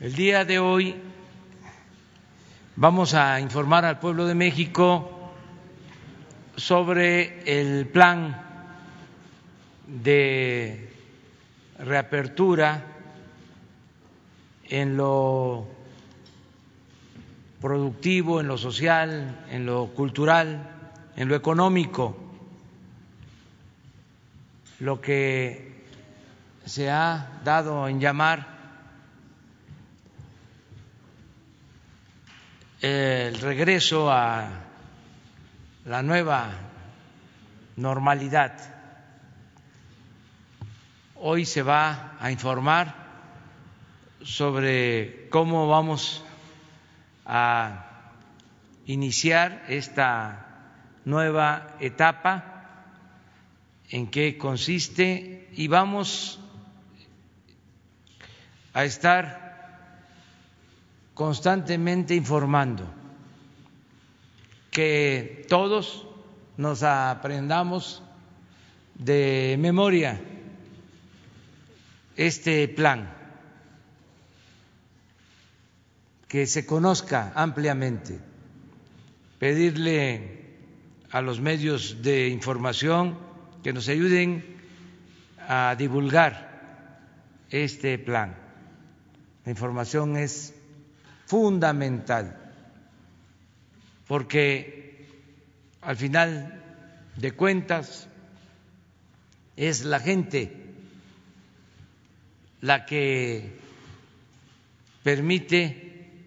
El día de hoy vamos a informar al pueblo de México sobre el plan de reapertura en lo productivo, en lo social, en lo cultural, en lo económico, lo que se ha dado en llamar el regreso a la nueva normalidad. Hoy se va a informar sobre cómo vamos a iniciar esta nueva etapa, en qué consiste y vamos a estar constantemente informando que todos nos aprendamos de memoria este plan que se conozca ampliamente, pedirle a los medios de información que nos ayuden a divulgar este plan. La información es fundamental porque al final de cuentas es la gente la que permite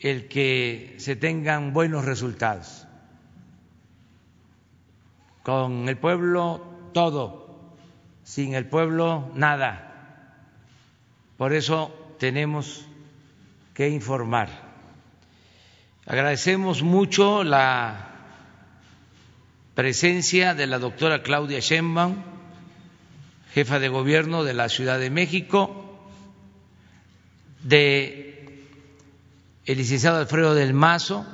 el que se tengan buenos resultados. Con el pueblo todo, sin el pueblo nada. Por eso tenemos que informar. Agradecemos mucho la presencia de la doctora Claudia Sheinbaum, jefa de gobierno de la Ciudad de México, de el licenciado Alfredo del Mazo,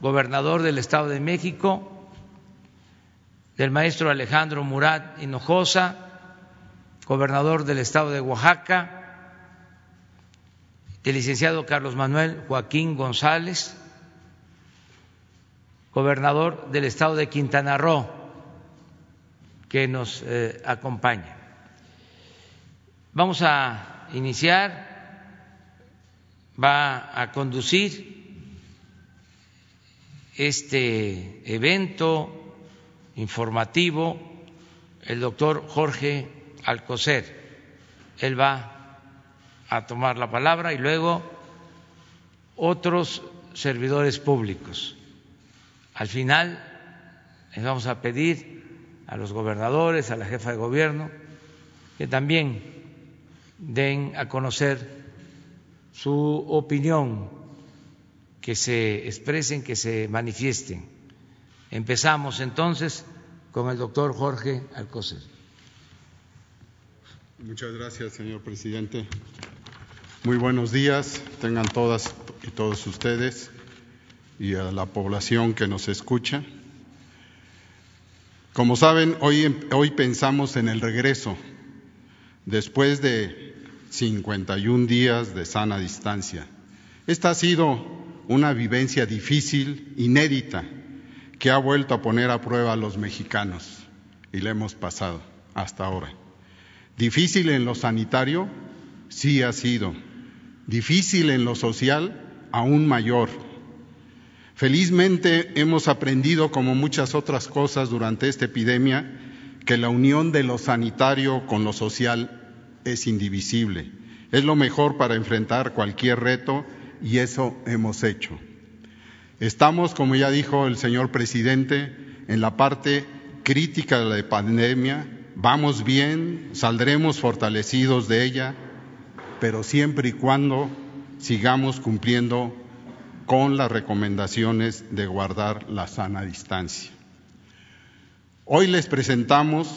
gobernador del Estado de México, del maestro Alejandro Murat Hinojosa, gobernador del Estado de Oaxaca, del licenciado Carlos Manuel Joaquín González, gobernador del Estado de Quintana Roo, que nos eh, acompaña. Vamos a iniciar va a conducir este evento informativo el doctor Jorge Alcocer. Él va a tomar la palabra y luego otros servidores públicos. Al final les vamos a pedir a los gobernadores, a la jefa de gobierno, que también den a conocer su opinión, que se expresen, que se manifiesten. Empezamos entonces con el doctor Jorge Alcocer. Muchas gracias, señor presidente. Muy buenos días, tengan todas y todos ustedes y a la población que nos escucha. Como saben, hoy, hoy pensamos en el regreso, después de 51 días de sana distancia. Esta ha sido una vivencia difícil, inédita, que ha vuelto a poner a prueba a los mexicanos y le hemos pasado hasta ahora. Difícil en lo sanitario, sí ha sido. Difícil en lo social, aún mayor. Felizmente hemos aprendido, como muchas otras cosas durante esta epidemia, que la unión de lo sanitario con lo social es indivisible. Es lo mejor para enfrentar cualquier reto y eso hemos hecho. Estamos, como ya dijo el señor presidente, en la parte crítica de la pandemia. Vamos bien, saldremos fortalecidos de ella, pero siempre y cuando sigamos cumpliendo con las recomendaciones de guardar la sana distancia. Hoy les presentamos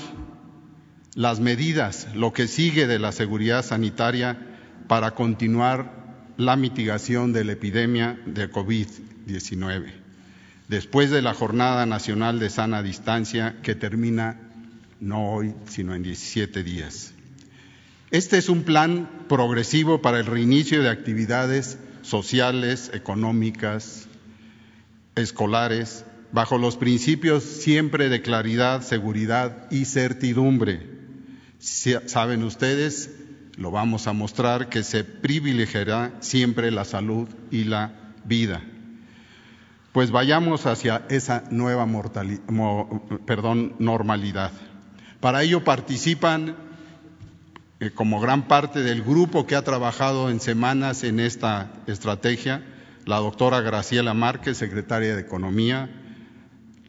las medidas, lo que sigue de la seguridad sanitaria para continuar la mitigación de la epidemia de COVID-19, después de la Jornada Nacional de Sana Distancia que termina no hoy, sino en 17 días. Este es un plan progresivo para el reinicio de actividades sociales, económicas, escolares, bajo los principios siempre de claridad, seguridad y certidumbre. Saben ustedes, lo vamos a mostrar, que se privilegiará siempre la salud y la vida. Pues vayamos hacia esa nueva normalidad. Para ello participan eh, como gran parte del grupo que ha trabajado en semanas en esta estrategia, la doctora Graciela Márquez, secretaria de Economía,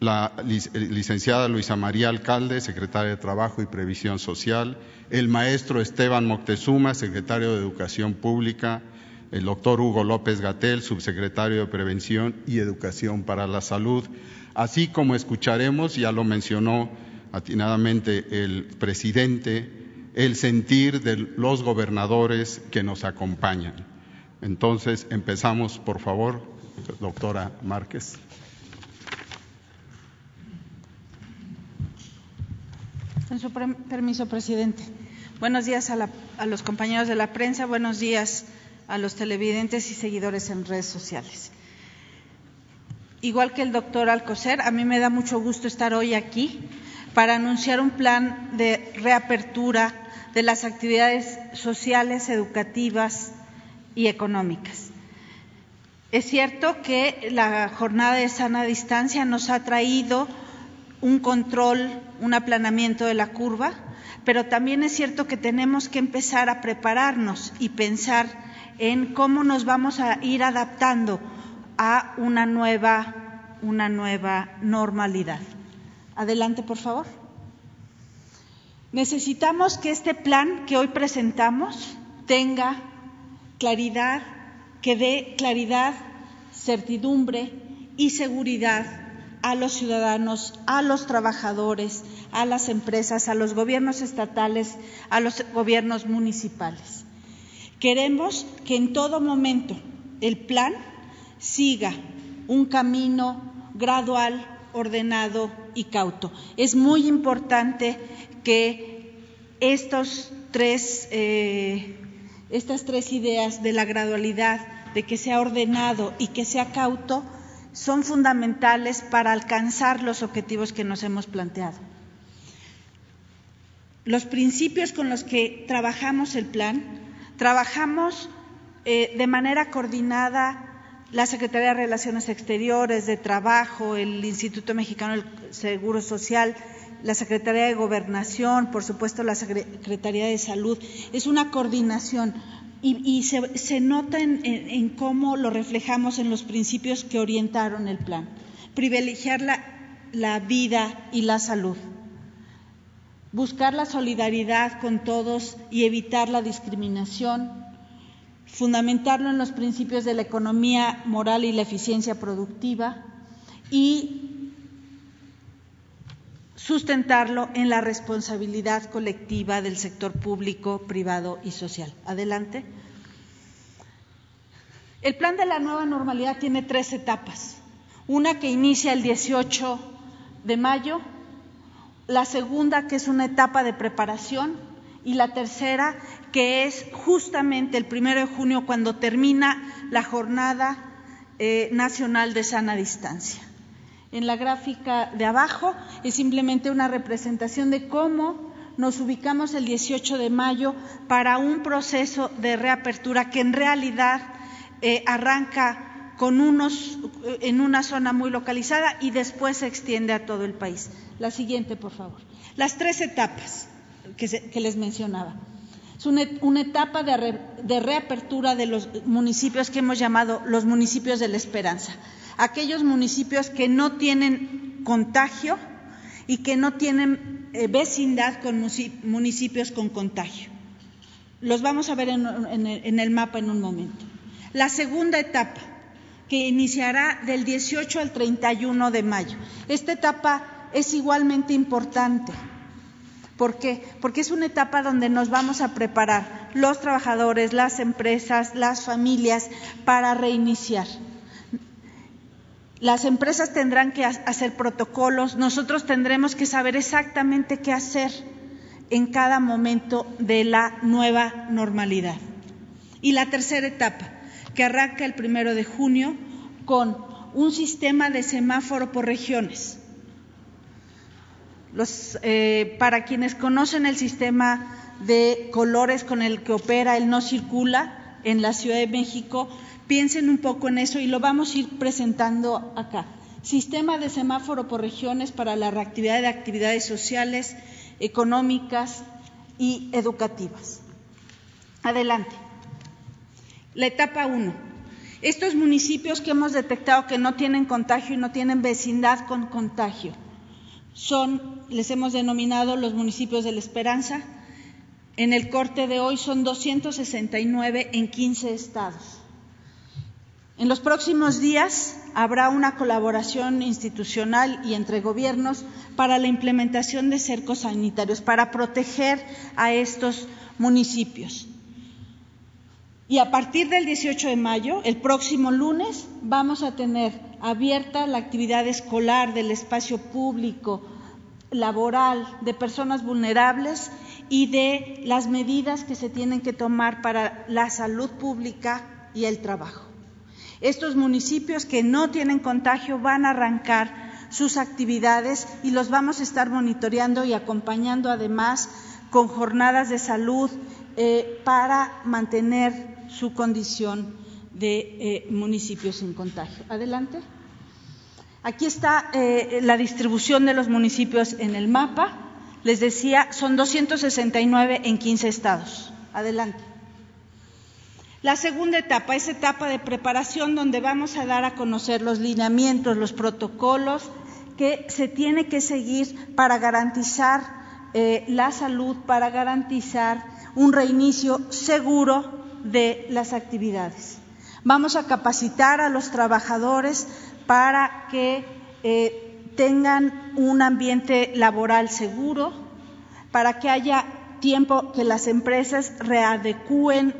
la licenciada Luisa María Alcalde, secretaria de Trabajo y Previsión Social, el maestro Esteban Moctezuma, secretario de Educación Pública, el doctor Hugo López Gatel, subsecretario de Prevención y Educación para la Salud, así como escucharemos, ya lo mencionó atinadamente el presidente, el sentir de los gobernadores que nos acompañan. Entonces, empezamos, por favor, doctora Márquez. Con su permiso, presidente. Buenos días a, a, los compañeros de la prensa, buenos días a los televidentes y seguidores en redes sociales. Igual que el doctor Alcocer, a mí me da mucho gusto estar hoy aquí para anunciar un plan de reapertura de las actividades sociales, educativas y económicas. Es cierto que la jornada de sana distancia nos ha traído un control, un aplanamiento de la curva, pero también es cierto que tenemos que empezar a prepararnos y pensar en cómo nos vamos a ir adaptando a una nueva, una nueva normalidad. Adelante, por favor. Necesitamos que este plan que hoy presentamos tenga claridad, que dé claridad, certidumbre y seguridad a los ciudadanos, a los trabajadores, a las empresas, a los gobiernos estatales, a los gobiernos municipales. Queremos que en todo momento el plan siga un camino gradual, ordenado y cauto. Es muy importante que estos tres, eh, estas tres ideas de la gradualidad, de que sea ordenado y que sea cauto, son fundamentales para alcanzar los objetivos que nos hemos planteado. Los principios con los que trabajamos el plan, trabajamos eh, de manera coordinada la Secretaría de Relaciones Exteriores, de Trabajo, el Instituto Mexicano del Seguro Social, la Secretaría de Gobernación, por supuesto la Secretaría de Salud. Es una coordinación y, se, nota en, cómo lo reflejamos en los principios que orientaron el plan. Privilegiar la, vida y la salud. Buscar la solidaridad con todos y evitar la discriminación. Fundamentarlo en los principios de la economía moral y la eficiencia productiva. Y sustentarlo en la responsabilidad colectiva del sector público, privado y social. Adelante. El plan de la nueva normalidad tiene tres etapas. Una que inicia el 18 de mayo, la segunda que es una etapa de preparación y la tercera que es justamente el primero de junio cuando termina la jornada eh, nacional de sana distancia. En la gráfica de abajo es simplemente una representación de cómo nos ubicamos el 18 de mayo para un proceso de reapertura que en realidad eh, arranca con unos, eh, en una zona muy localizada y después se extiende a todo el país. La siguiente, por favor. Las tres etapas que, les mencionaba. Es una, etapa de reapertura de los municipios que hemos llamado los municipios de la esperanza aquellos municipios que no tienen contagio y que no tienen eh, vecindad con municipios con contagio. Los vamos a ver en, el mapa en un momento. La segunda etapa, que iniciará del 18 al 31 de mayo. Esta etapa es igualmente importante. ¿Por qué? Porque es una etapa donde nos vamos a preparar los trabajadores, las empresas, las familias para reiniciar. Las empresas tendrán que hacer protocolos, nosotros tendremos que saber exactamente qué hacer en cada momento de la nueva normalidad. Y la tercera etapa, que arranca el primero de junio con un sistema de semáforo por regiones. Eh, para quienes conocen el sistema de colores con el que opera el no circula en la Ciudad de México, piensen un poco en eso y lo vamos a ir presentando acá. Sistema de semáforo por regiones para la reactividad de actividades sociales, económicas y educativas. Adelante. La etapa 1. Estos municipios que hemos detectado que no tienen contagio y no tienen vecindad con contagio son, les hemos denominado los municipios de la Esperanza. En el corte de hoy son 269 en 15 estados. En los próximos días habrá una colaboración institucional y entre gobiernos para la implementación de cercos sanitarios, para proteger a estos municipios. Y a partir del 18 de mayo, el próximo lunes, vamos a tener abierta la actividad escolar del espacio público, laboral, de personas vulnerables y de las medidas que se tienen que tomar para la salud pública y el trabajo. Estos municipios que no tienen contagio van a arrancar sus actividades y los vamos a estar monitoreando y acompañando además con jornadas de salud eh, para mantener su condición de eh, municipio sin contagio. Adelante. Aquí está eh, la distribución de los municipios en el mapa. Les decía, son 269 en 15 estados. Adelante. La segunda etapa es etapa de preparación donde vamos a dar a conocer los lineamientos, los protocolos que se tiene que seguir para garantizar eh, la salud, para garantizar un reinicio seguro de las actividades. Vamos a capacitar a los trabajadores para que eh, tengan un ambiente laboral seguro, para que haya tiempo que las empresas readecúen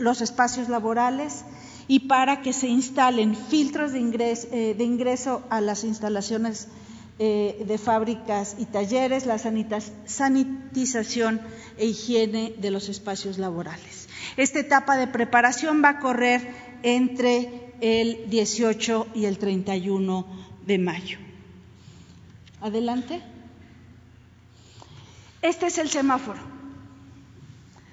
los espacios laborales y para que se instalen filtros de eh, ingreso a las instalaciones eh, de fábricas y talleres, la sanitización e higiene de los espacios laborales. Esta etapa de preparación va a correr entre el 18 y el 31 de mayo. Adelante. Este es el semáforo.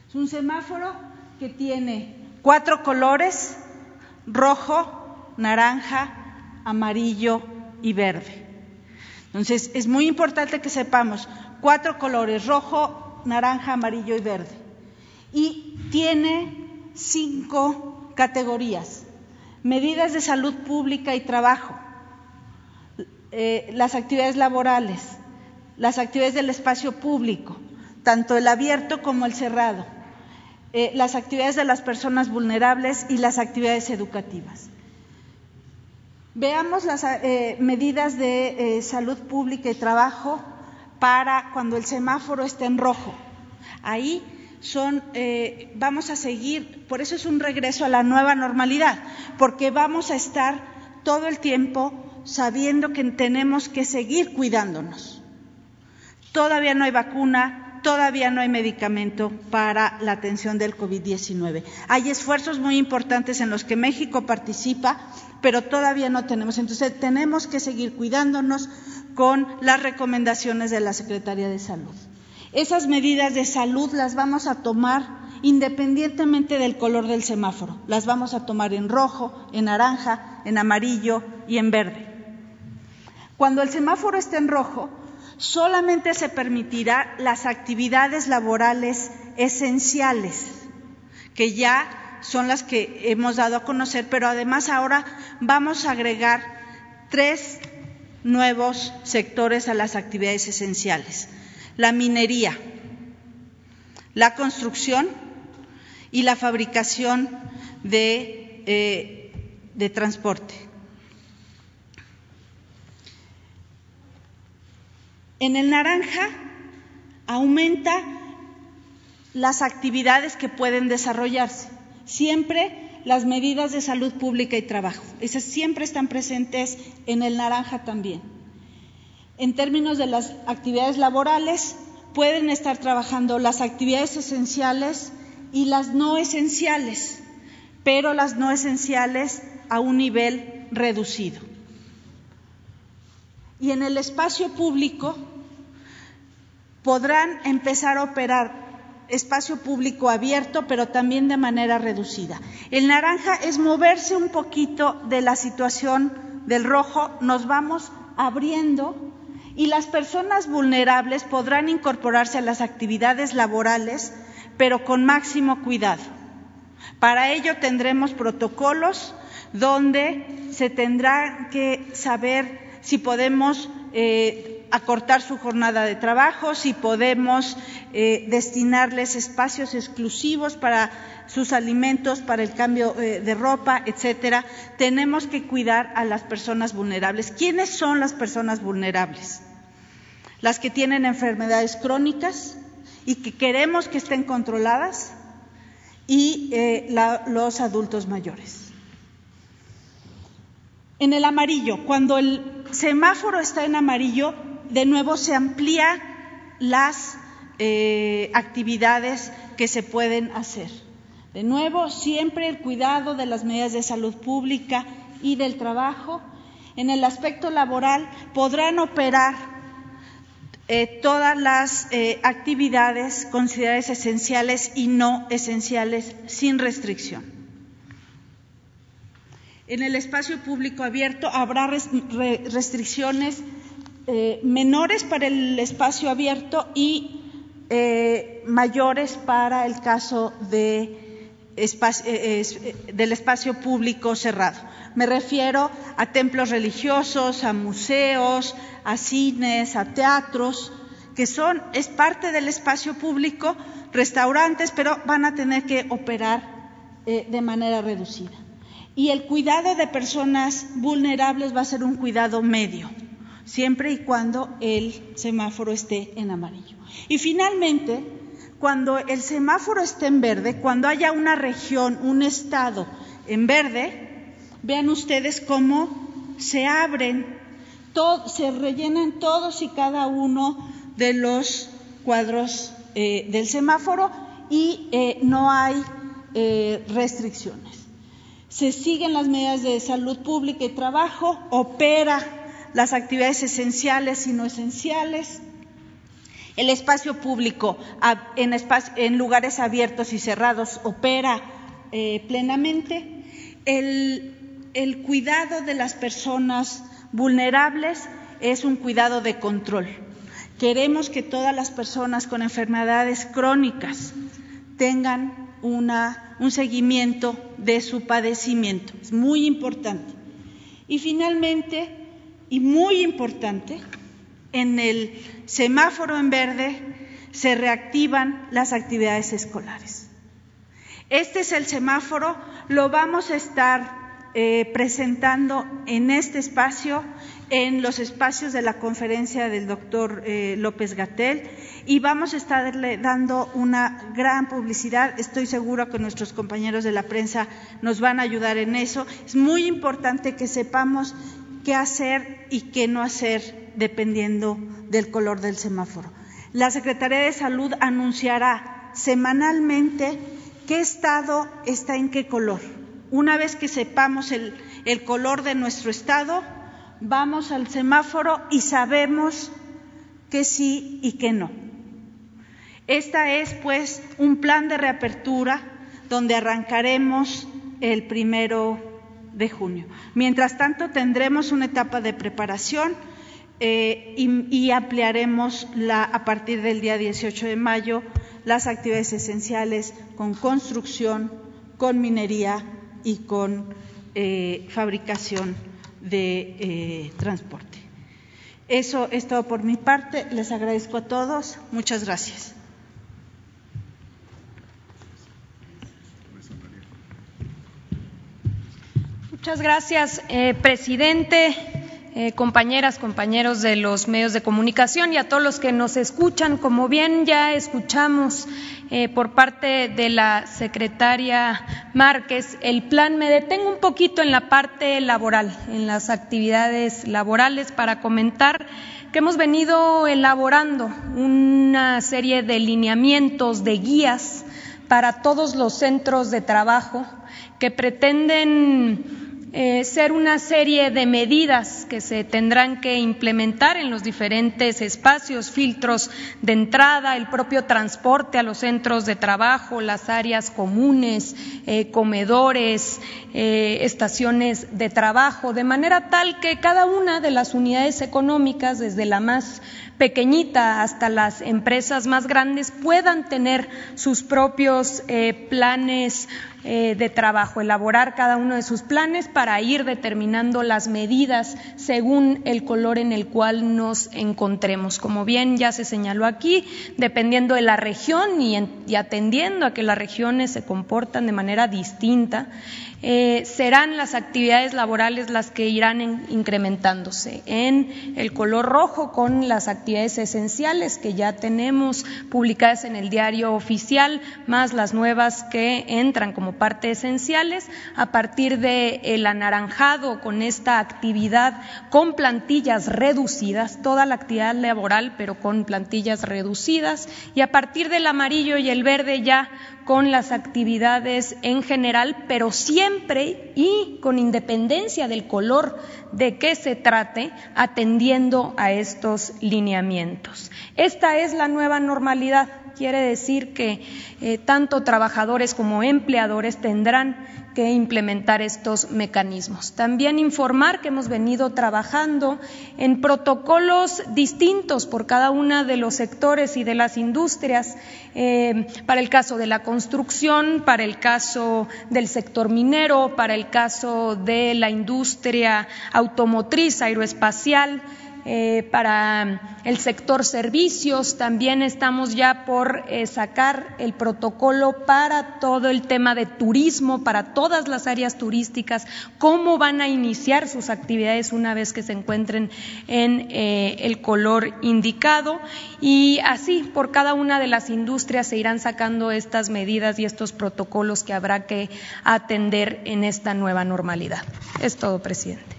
Es un semáforo que tiene cuatro colores, rojo, naranja, amarillo y verde. Entonces, es muy importante que sepamos cuatro colores, rojo, naranja, amarillo y verde. Y tiene cinco categorías. Medidas de salud pública y trabajo, eh, las actividades laborales, las actividades del espacio público, tanto el abierto como el cerrado, eh, las actividades de las personas vulnerables y las actividades educativas. Veamos las eh, medidas de salud pública y trabajo para cuando el semáforo esté en rojo. Ahí son, eh, vamos a seguir, por eso es un regreso a la nueva normalidad, porque vamos a estar todo el tiempo sabiendo que tenemos que seguir cuidándonos. Todavía no hay vacuna, todavía no hay medicamento para la atención del COVID-19. Hay esfuerzos muy importantes en los que México participa pero todavía no tenemos. Entonces, tenemos que seguir cuidándonos con las recomendaciones de la Secretaría de Salud. Esas medidas de salud las vamos a tomar independientemente del color del semáforo. Las vamos a tomar en rojo, en naranja, en amarillo y en verde. Cuando el semáforo esté en rojo, solamente se permitirá las actividades laborales esenciales, que ya son las que hemos dado a conocer, pero además ahora vamos a agregar tres nuevos sectores a las actividades esenciales. La minería, la construcción y la fabricación de, eh, de transporte. En el naranja aumenta las actividades que pueden desarrollarse siempre las medidas de salud pública y trabajo. Esas siempre están presentes en el naranja también. En términos de las actividades laborales, pueden estar trabajando las actividades esenciales y las no esenciales, pero las no esenciales a un nivel reducido. Y en el espacio público podrán empezar a operar espacio público abierto, pero también de manera reducida. El naranja es moverse un poquito de la situación del rojo, nos vamos abriendo y las personas vulnerables podrán incorporarse a las actividades laborales, pero con máximo cuidado. Para ello tendremos protocolos donde se tendrá que saber si podemos eh, acortar su jornada de trabajo, si podemos eh, destinarles espacios exclusivos para sus alimentos, para el cambio eh, de ropa, etcétera. Tenemos que cuidar a las personas vulnerables. ¿Quiénes son las personas vulnerables? Las que tienen enfermedades crónicas y que queremos que estén controladas y los adultos mayores. En el amarillo, cuando el semáforo está en amarillo, de nuevo se amplía las eh, actividades que se pueden hacer. De nuevo, siempre el cuidado de las medidas de salud pública y del trabajo. En el aspecto laboral podrán operar eh, todas las eh, actividades consideradas esenciales y no esenciales sin restricción. En el espacio público abierto habrá restricciones eh, menores para el espacio abierto y eh, mayores para el caso de eh, del espacio público cerrado. Me refiero a templos religiosos, a museos, a cines, a teatros, que son, es parte del espacio público, restaurantes, pero van a tener que operar de manera reducida y el cuidado de personas vulnerables va a ser un cuidado medio, siempre y cuando el semáforo esté en amarillo. Y finalmente, cuando el semáforo esté en verde, cuando haya una región, un estado en verde, vean ustedes cómo se abren, se rellenan todos y cada uno de los cuadros eh, del semáforo y eh, no hay eh, restricciones se siguen las medidas de salud pública y trabajo, opera las actividades esenciales y no esenciales, el espacio público en, lugares abiertos y cerrados opera eh, plenamente, el cuidado de las personas vulnerables es un cuidado de control. Queremos que todas las personas con enfermedades crónicas tengan un seguimiento de su padecimiento. Es muy importante. Y finalmente, y muy importante, en el semáforo en verde se reactivan las actividades escolares. Este es el semáforo, lo vamos a estar eh, presentando en este espacio, en los espacios de la conferencia del doctor eh, López Gatel y vamos a estarle dando una gran publicidad. Estoy seguro que nuestros compañeros de la prensa nos van a ayudar en eso. Es muy importante que sepamos qué hacer y qué no hacer dependiendo del color del semáforo. La Secretaría de Salud anunciará semanalmente qué estado está en qué color una vez que sepamos el, color de nuestro estado, vamos al semáforo y sabemos que sí y que no. Esta es, pues, un plan de reapertura donde arrancaremos el primero de junio. Mientras tanto, tendremos una etapa de preparación eh, y, ampliaremos la, a partir del día 18 de mayo las actividades esenciales con construcción, con minería y con eh, fabricación de eh, transporte. Eso es todo por mi parte. Les agradezco a todos. Muchas gracias. Muchas gracias, eh, presidente. Eh, compañeras, compañeros de los medios de comunicación y a todos los que nos escuchan. Como bien ya escuchamos eh, por parte de la secretaria Márquez, el plan me detengo un poquito en la parte laboral, en las actividades laborales, para comentar que hemos venido elaborando una serie de lineamientos, de guías para todos los centros de trabajo que pretenden eh, ser una serie de medidas que se tendrán que implementar en los diferentes espacios, filtros de entrada, el propio transporte a los centros de trabajo, las áreas comunes, eh, comedores, eh, estaciones de trabajo, de manera tal que cada una de las unidades económicas, desde la más pequeñita hasta las empresas más grandes puedan tener sus propios planes eh, de trabajo, elaborar cada uno de sus planes para ir determinando las medidas según el color en el cual nos encontremos. Como bien ya se señaló aquí, dependiendo de la región y, atendiendo a que las regiones se comportan de manera distinta, eh, serán las actividades laborales las que irán incrementándose. En el color rojo con las actividades esenciales que ya tenemos publicadas en el diario oficial, más las nuevas que entran como parte esenciales. A partir del el anaranjado con esta actividad con plantillas reducidas, toda la actividad laboral pero con plantillas reducidas. Y a partir del amarillo y el verde ya con las actividades en general, pero siempre y con independencia del color de qué se trate, atendiendo a estos lineamientos. Esta es la nueva normalidad. Quiere decir que eh, tanto trabajadores como empleadores tendrán que implementar estos mecanismos. También informar que hemos venido trabajando en protocolos distintos por cada uno de los sectores y de las industrias, eh, para el caso de la construcción, para el caso del sector minero, para el caso de la industria automotriz, aeroespacial. Eh, para el sector servicios. También estamos ya por eh, sacar el protocolo para todo el tema de turismo, para todas las áreas turísticas, cómo van a iniciar sus actividades una vez que se encuentren en eh, el color indicado. Y así, por cada una de las industrias se irán sacando estas medidas y estos protocolos que habrá que atender en esta nueva normalidad. Es todo, presidente.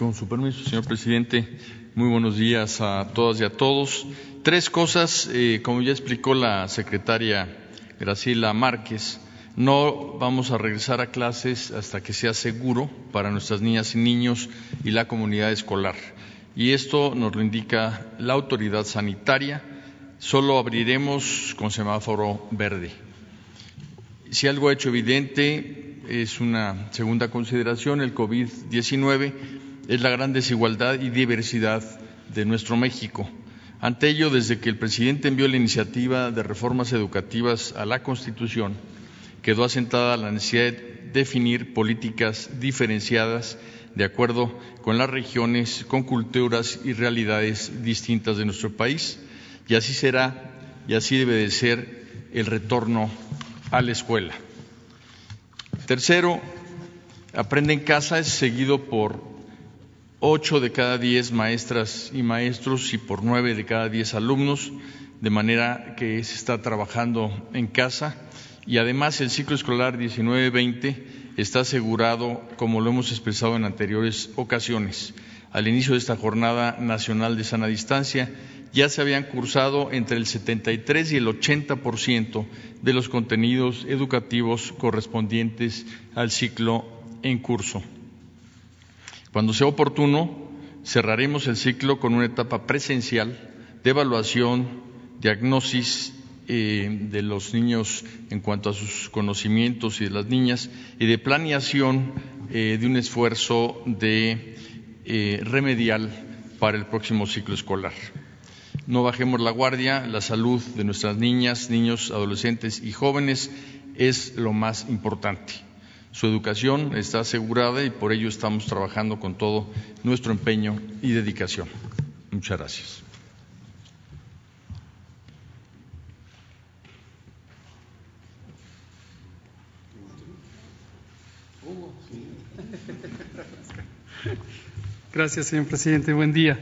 Con su permiso, señor presidente, muy buenos días a todas y a todos. Tres cosas, eh, como ya explicó la secretaria Graciela Márquez, no vamos a regresar a clases hasta que sea seguro para nuestras niñas y niños y la comunidad escolar. Y esto nos lo indica la autoridad sanitaria. Solo abriremos con semáforo verde. Si algo ha hecho evidente es una segunda consideración, el COVID-19 es la gran desigualdad y diversidad de nuestro México. Ante ello, desde que el presidente envió la iniciativa de reformas educativas a la Constitución, quedó asentada la necesidad de definir políticas diferenciadas de acuerdo con las regiones, con culturas y realidades distintas de nuestro país. Y así será y así debe de ser el retorno a la escuela. Tercero, aprende en casa es seguido por ocho de cada diez maestras y maestros y por nueve de cada diez alumnos, de manera que se está trabajando en casa y además el ciclo escolar 19-20 está asegurado, como lo hemos expresado en anteriores ocasiones. Al inicio de esta jornada nacional de sana distancia ya se habían cursado entre el 73 y el 80 por ciento de los contenidos educativos correspondientes al ciclo en curso. Cuando sea oportuno, cerraremos el ciclo con una etapa presencial de evaluación, diagnosis eh, de los niños en cuanto a sus conocimientos y de las niñas y de planeación eh, de un esfuerzo de eh, remedial para el próximo ciclo escolar. No bajemos la guardia, la salud de nuestras niñas, niños, adolescentes y jóvenes es lo más importante. Su educación está asegurada y por ello estamos trabajando con todo nuestro empeño y dedicación. Muchas gracias. Gracias, señor presidente. Buen día.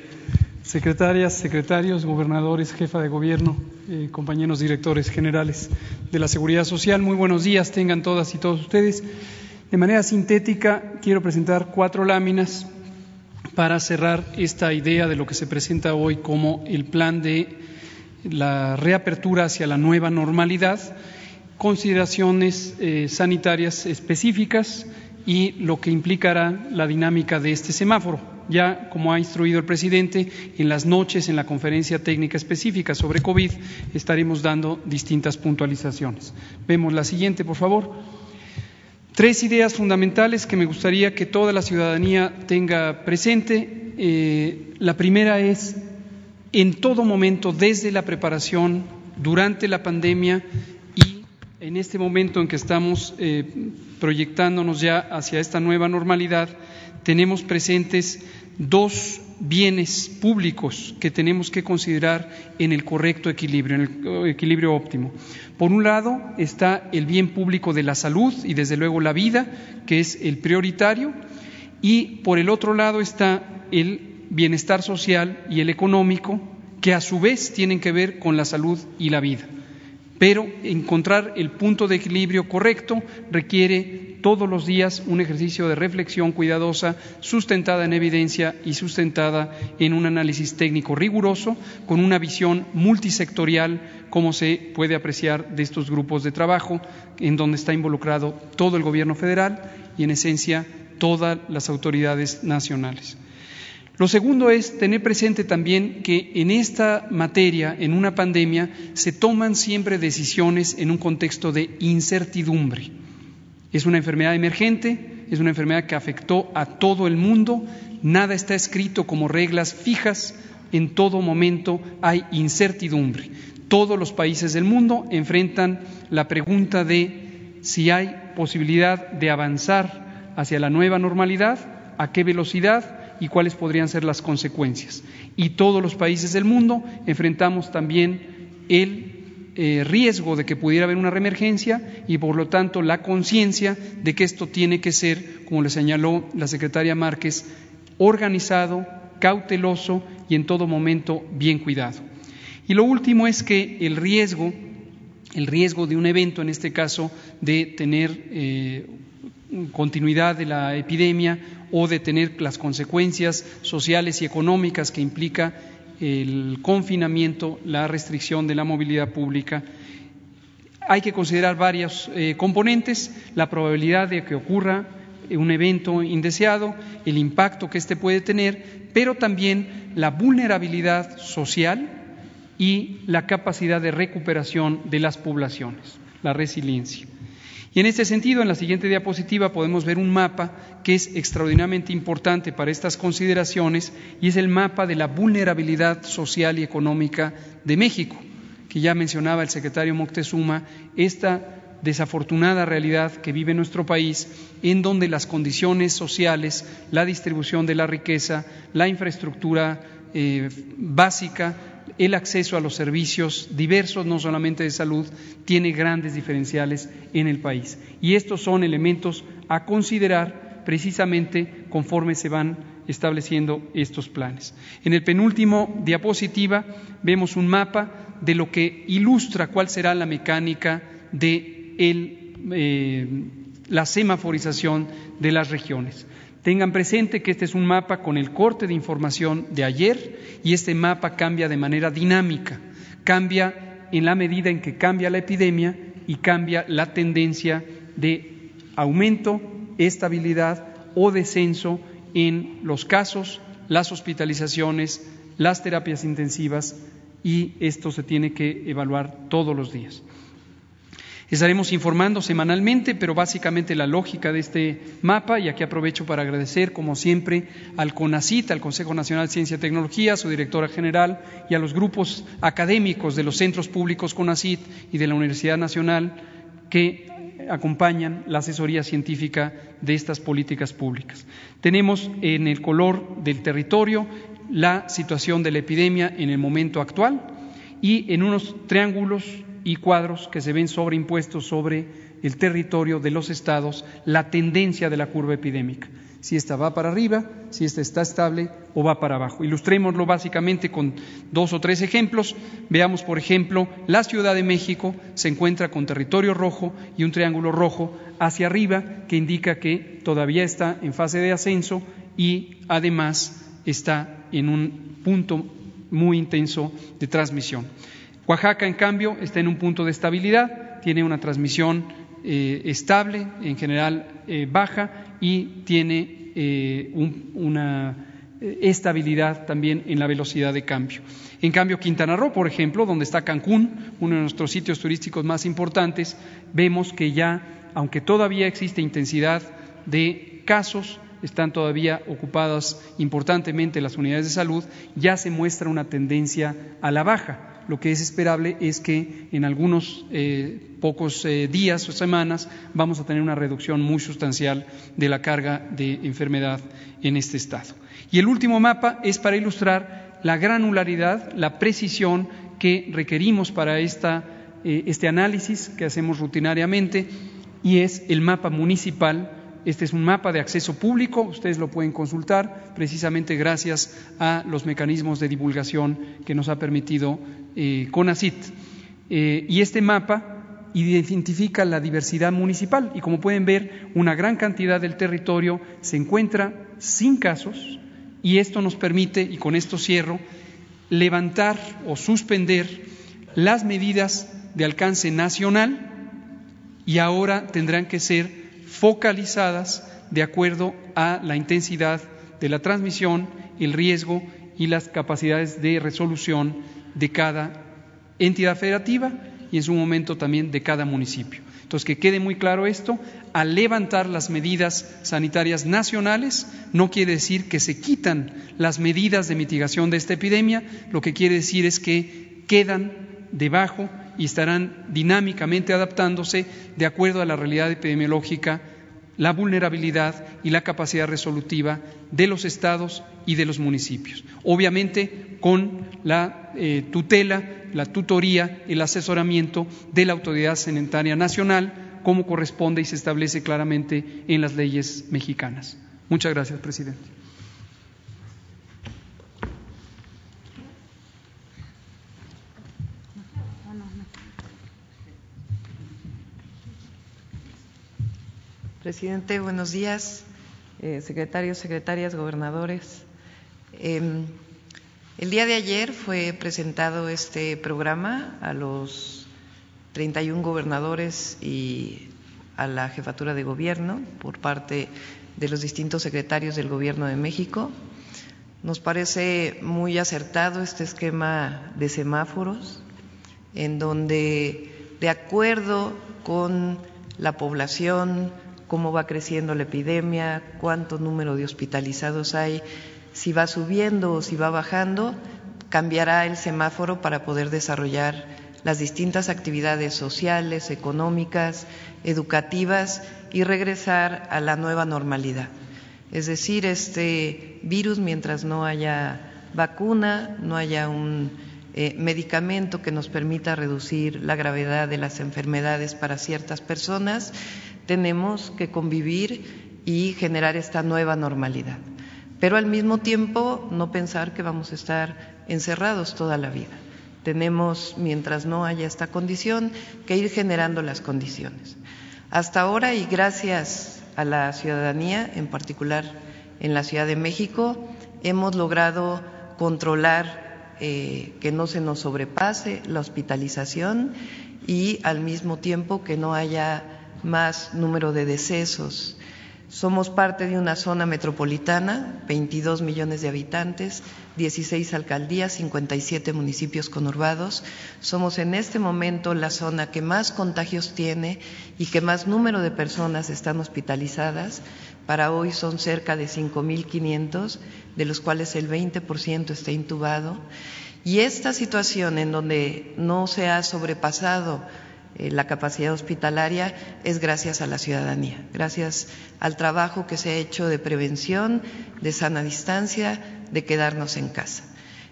Secretarias, secretarios, gobernadores, jefa de gobierno, eh, compañeros directores generales de la Seguridad Social, muy buenos días tengan todas y todos ustedes. De manera sintética, quiero presentar cuatro láminas para cerrar esta idea de lo que se presenta hoy como el plan de la reapertura hacia la nueva normalidad, consideraciones eh, sanitarias específicas y lo que implicará la dinámica de este semáforo. Ya, como ha instruido el presidente, en las noches en la conferencia técnica específica sobre COVID estaremos dando distintas puntualizaciones. Vemos la siguiente, por favor. Tres ideas fundamentales que me gustaría que toda la ciudadanía tenga presente. Eh, la primera es, en todo momento, desde la preparación, durante la pandemia en este momento en que estamos eh, proyectándonos ya hacia esta nueva normalidad, tenemos presentes dos bienes públicos que tenemos que considerar en el correcto equilibrio, en el equilibrio óptimo. Por un lado está el bien público de la salud y desde luego la vida, que es el prioritario, y por el otro lado está el bienestar social y el económico, que a su vez tienen que ver con la salud y la vida. Pero encontrar el punto de equilibrio correcto requiere todos los días un ejercicio de reflexión cuidadosa, sustentada en evidencia y sustentada en un análisis técnico riguroso, con una visión multisectorial, como se puede apreciar de estos grupos de trabajo, en donde está involucrado todo el Gobierno federal y, en esencia, todas las autoridades nacionales. Lo segundo es tener presente también que en esta materia, en una pandemia, se toman siempre decisiones en un contexto de incertidumbre. Es una enfermedad emergente, es una enfermedad que afectó a todo el mundo, nada está escrito como reglas fijas, en todo momento hay incertidumbre. Todos los países del mundo enfrentan la pregunta de si hay posibilidad de avanzar hacia la nueva normalidad, a qué velocidad y cuáles podrían ser las consecuencias. Y todos los países del mundo enfrentamos también el eh, riesgo de que pudiera haber una reemergencia y, por lo tanto, la conciencia de que esto tiene que ser, como le señaló la secretaria Márquez, organizado, cauteloso y en todo momento bien cuidado. Y lo último es que el riesgo, el riesgo de un evento, en este caso, de tener eh, continuidad de la epidemia o de tener las consecuencias sociales y económicas que implica el confinamiento, la restricción de la movilidad pública. Hay que considerar varios eh, componentes, la probabilidad de que ocurra un evento indeseado, el impacto que éste puede tener, pero también la vulnerabilidad social y la capacidad de recuperación de las poblaciones, la resiliencia. Y en este sentido, en la siguiente diapositiva podemos ver un mapa que es extraordinariamente importante para estas consideraciones y es el mapa de la vulnerabilidad social y económica de México, que ya mencionaba el secretario Moctezuma, esta desafortunada realidad que vive nuestro país, en donde las condiciones sociales, la distribución de la riqueza, la infraestructura eh, básica, el acceso a los servicios diversos, no solamente de salud, tiene grandes diferenciales en el país. Y estos son elementos a considerar precisamente conforme se van estableciendo estos planes. En el penúltimo diapositiva vemos un mapa de lo que ilustra cuál será la mecánica de eh, la semaforización de las regiones. Tengan presente que este es un mapa con el corte de información de ayer y este mapa cambia de manera dinámica, cambia en la medida en que cambia la epidemia y cambia la tendencia de aumento, estabilidad o descenso en los casos, las hospitalizaciones, las terapias intensivas y esto se tiene que evaluar todos los días. Estaremos informando semanalmente, pero básicamente la lógica de este mapa, y aquí aprovecho para agradecer, como siempre, al CONACIT, al Consejo Nacional de Ciencia y Tecnología, a su directora general y a los grupos académicos de los centros públicos CONACIT y de la Universidad Nacional que acompañan la asesoría científica de estas políticas públicas. Tenemos en el color del territorio la situación de la epidemia en el momento actual y en unos triángulos y cuadros que se ven sobreimpuestos sobre el territorio de los estados la tendencia de la curva epidémica. Si esta va para arriba, si esta está estable o va para abajo. Ilustrémoslo básicamente con dos o tres ejemplos. Veamos, por ejemplo, la Ciudad de México se encuentra con territorio rojo y un triángulo rojo hacia arriba que indica que todavía está en fase de ascenso y además está en un punto muy intenso de transmisión. Oaxaca, en cambio, está en un punto de estabilidad, tiene una transmisión eh, estable, en general eh, baja, y tiene eh, una estabilidad también en la velocidad de cambio. En cambio, Quintana Roo, por ejemplo, donde está Cancún, uno de nuestros sitios turísticos más importantes, vemos que ya, aunque todavía existe intensidad de casos, están todavía ocupadas importantemente las unidades de salud, ya se muestra una tendencia a la baja. Lo que es esperable es que en algunos eh, pocos eh, días o semanas vamos a tener una reducción muy sustancial de la carga de enfermedad en este estado. Y el último mapa es para ilustrar la granularidad, la precisión que requerimos para esta, eh, este análisis que hacemos rutinariamente y es el mapa municipal este es un mapa de acceso público, ustedes lo pueden consultar precisamente gracias a los mecanismos de divulgación que nos ha permitido eh, CONACIT. Eh, y este mapa identifica la diversidad municipal y como pueden ver, una gran cantidad del territorio se encuentra sin casos y esto nos permite, y con esto cierro, levantar o suspender las medidas de alcance nacional y ahora tendrán que ser focalizadas de acuerdo a la intensidad de la transmisión, el riesgo y las capacidades de resolución de cada entidad federativa y en su momento también de cada municipio. Entonces, que quede muy claro esto, al levantar las medidas sanitarias nacionales, no quiere decir que se quitan las medidas de mitigación de esta epidemia, lo que quiere decir es que quedan debajo y estarán dinámicamente adaptándose de acuerdo a la realidad epidemiológica, la vulnerabilidad y la capacidad resolutiva de los estados y de los municipios. Obviamente con la eh, tutela, la tutoría, el asesoramiento de la Autoridad Sanitaria Nacional, como corresponde y se establece claramente en las leyes mexicanas. Muchas gracias, presidente. Presidente, buenos días. Eh, secretarios, secretarias, gobernadores. Em, el día de ayer fue presentado este programa a los 31 gobernadores y a la jefatura de gobierno por parte de los distintos secretarios del Gobierno de México. Nos parece muy acertado este esquema de semáforos, en donde, de acuerdo con la población, cómo va creciendo la epidemia, cuánto número de hospitalizados hay, si va subiendo o si va bajando, cambiará el semáforo para poder desarrollar las distintas actividades sociales, económicas, educativas y regresar a la nueva normalidad. Es decir, este virus, mientras no haya vacuna, no haya un eh, medicamento que nos permita reducir la gravedad de las enfermedades para ciertas personas, tenemos que convivir y generar esta nueva normalidad. Pero al mismo tiempo no pensar que vamos a estar encerrados toda la vida. Tenemos, mientras no haya esta condición, que ir generando las condiciones. Hasta ahora, y gracias a la ciudadanía, en particular en la Ciudad de México, hemos logrado controlar eh, que no se nos sobrepase la hospitalización y al mismo tiempo que no haya más número de decesos. Somos parte de una zona metropolitana, 22 millones de habitantes, 16 alcaldías, 57 municipios conurbados. Somos en este momento la zona que más contagios tiene y que más número de personas están hospitalizadas. Para hoy son cerca de 5.500, de los cuales el 20% está intubado. Y esta situación en donde no se ha sobrepasado la capacidad hospitalaria es gracias a la ciudadanía, gracias al trabajo que se ha hecho de prevención, de sana distancia, de quedarnos en casa.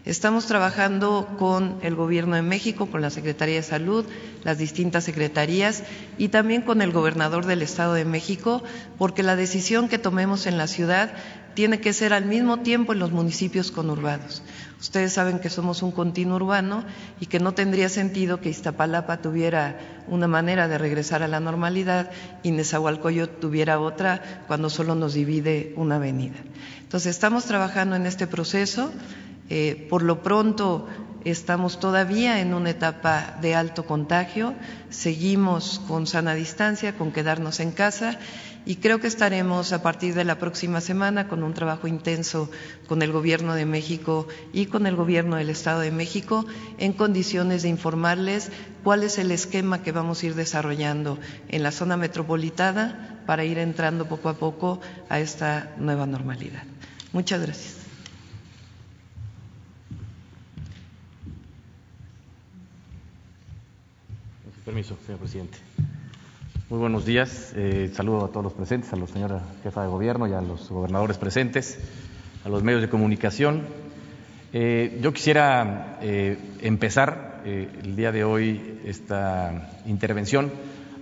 Estamos trabajando con el Gobierno de México, con la Secretaría de Salud, las distintas secretarías y también con el gobernador del Estado de México, porque la decisión que tomemos en la ciudad tiene que ser al mismo tiempo en los municipios conurbados. Ustedes saben que somos un continuo urbano y que no tendría sentido que Iztapalapa tuviera una manera de regresar a la normalidad y Nezahualcóyotl tuviera otra cuando solo nos divide una avenida. Entonces, estamos trabajando en este proceso. Eh, por lo pronto, estamos todavía en una etapa de alto contagio, seguimos con sana distancia, con quedarnos en casa y creo que estaremos a partir de la próxima semana con un trabajo intenso con el Gobierno de México y con el Gobierno del Estado de México en condiciones de informarles cuál es el esquema que vamos a ir desarrollando en la zona metropolitana para ir entrando poco a poco a esta nueva normalidad. Muchas gracias. Permiso, señor presidente. Muy buenos días. Eh, saludo a todos los presentes, a la señora jefa de gobierno y a los gobernadores presentes, a los medios de comunicación. Eh, yo quisiera eh, empezar el día de hoy esta intervención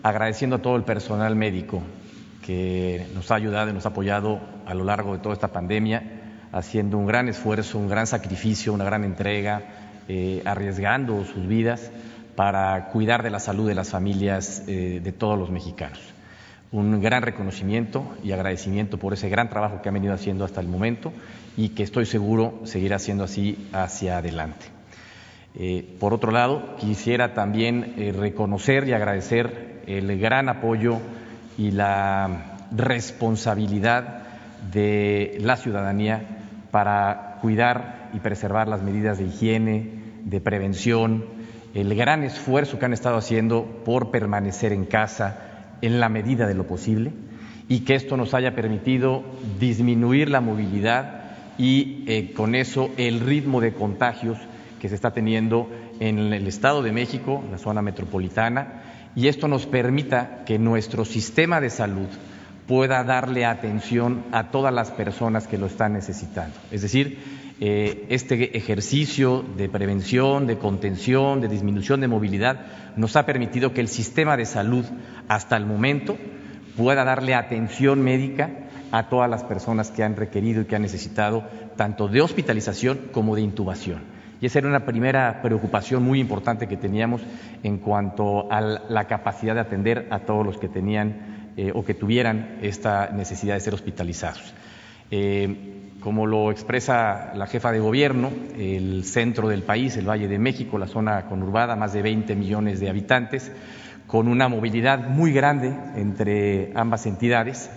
agradeciendo a todo el personal médico que nos ha ayudado y nos ha apoyado a lo largo de toda esta pandemia, haciendo un gran esfuerzo, un gran sacrificio, una gran entrega, arriesgando sus vidas para cuidar de la salud de las familias eh, de todos los mexicanos. Un gran reconocimiento y agradecimiento por ese gran trabajo que han venido haciendo hasta el momento y que estoy seguro seguirá siendo así hacia adelante. Eh, por otro lado, quisiera también eh, reconocer y agradecer el gran apoyo y la responsabilidad de la ciudadanía para cuidar y preservar las medidas de higiene, de prevención, el gran esfuerzo que han estado haciendo por permanecer en casa en la medida de lo posible y que esto nos haya permitido disminuir la movilidad y eh, con eso el ritmo de contagios que se está teniendo en el Estado de México, la zona metropolitana, y esto nos permita que nuestro sistema de salud pueda darle atención a todas las personas que lo están necesitando. Es decir, eh, este ejercicio de prevención, de contención, de disminución de movilidad nos ha permitido que el sistema de salud hasta el momento pueda darle atención médica a todas las personas que han requerido y que han necesitado tanto de hospitalización como de intubación. Y esa era una primera preocupación muy importante que teníamos en cuanto a la capacidad de atender a todos los que tenían eh, o que tuvieran esta necesidad de ser hospitalizados. Eh, como lo expresa la jefa de gobierno, el centro del país, el Valle de México, la zona conurbada, más de 20 millones de habitantes, con una movilidad muy grande entre ambas entidades,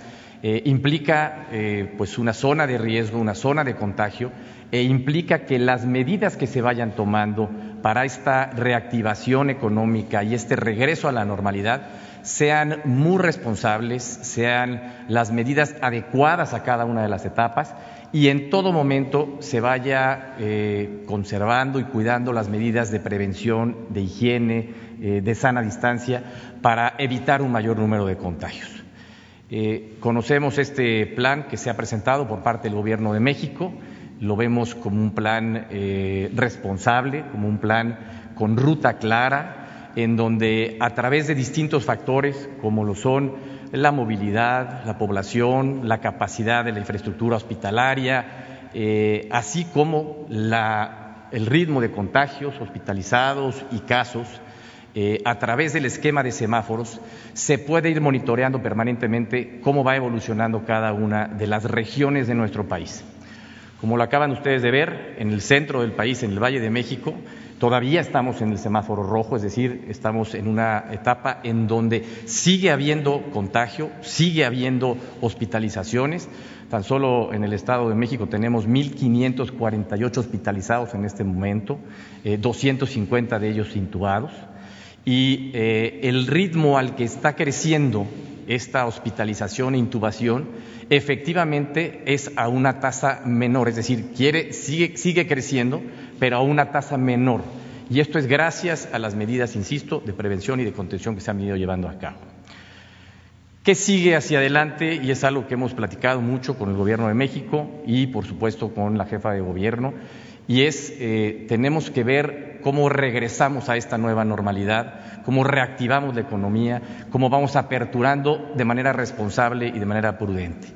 eh, implica eh, pues una zona de riesgo, una zona de contagio, e implica que las medidas que se vayan tomando para esta reactivación económica y este regreso a la normalidad sean muy responsables, sean las medidas adecuadas a cada una de las etapas y en todo momento se vaya eh, conservando y cuidando las medidas de prevención, de higiene, eh, de sana distancia, para evitar un mayor número de contagios. Eh, conocemos este plan que se ha presentado por parte del Gobierno de México, lo vemos como un plan responsable, como un plan con ruta clara, en donde a través de distintos factores, como lo son la movilidad, la población, la capacidad de la infraestructura hospitalaria, eh, así como el ritmo de contagios, hospitalizados y casos, eh, a través del esquema de semáforos, se puede ir monitoreando permanentemente cómo va evolucionando cada una de las regiones de nuestro país. Como lo acaban ustedes de ver, en el centro del país, en el Valle de México, Todavía estamos en el semáforo rojo, es decir, estamos en una etapa en donde sigue habiendo contagio, sigue habiendo hospitalizaciones. Tan solo en el Estado de México tenemos 1.548 hospitalizados en este momento, 250 eh, de ellos intubados. Y eh, el ritmo al que está creciendo esta hospitalización e intubación efectivamente es a una tasa menor, es decir, quiere, sigue, sigue creciendo, pero a una tasa menor. Y esto es gracias a las medidas, insisto, de prevención y de contención que se han venido llevando a cabo. ¿Qué sigue hacia adelante? Y es algo que hemos platicado mucho con el Gobierno de México y, por supuesto, con la jefa de gobierno. Y es, eh, tenemos que ver cómo regresamos a esta nueva normalidad, cómo reactivamos la economía, cómo vamos aperturando de manera responsable y de manera prudente.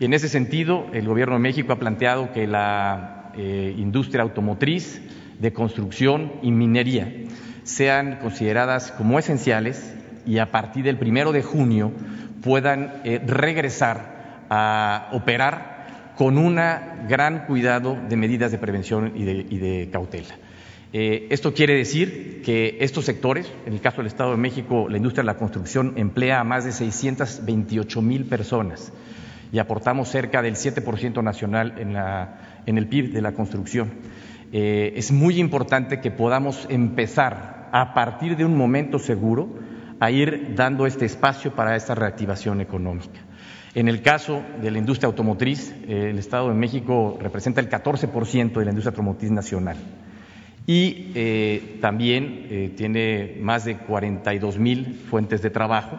Y en ese sentido, el Gobierno de México ha planteado que la eh, industria automotriz, de construcción y minería sean consideradas como esenciales y a partir del primero de junio puedan eh, regresar a operar con un gran cuidado de medidas de prevención y de, cautela. Eh, esto quiere decir que estos sectores, en el caso del Estado de México, la industria de la construcción emplea a más de 628 mil personas y aportamos cerca del 7% nacional en, en, el PIB de la construcción. Eh, es muy importante que podamos empezar a partir de un momento seguro a ir dando este espacio para esta reactivación económica. En el caso de la industria automotriz, eh, el Estado de México representa el 14% de la industria automotriz nacional y eh, también tiene más de 42 mil fuentes de trabajo,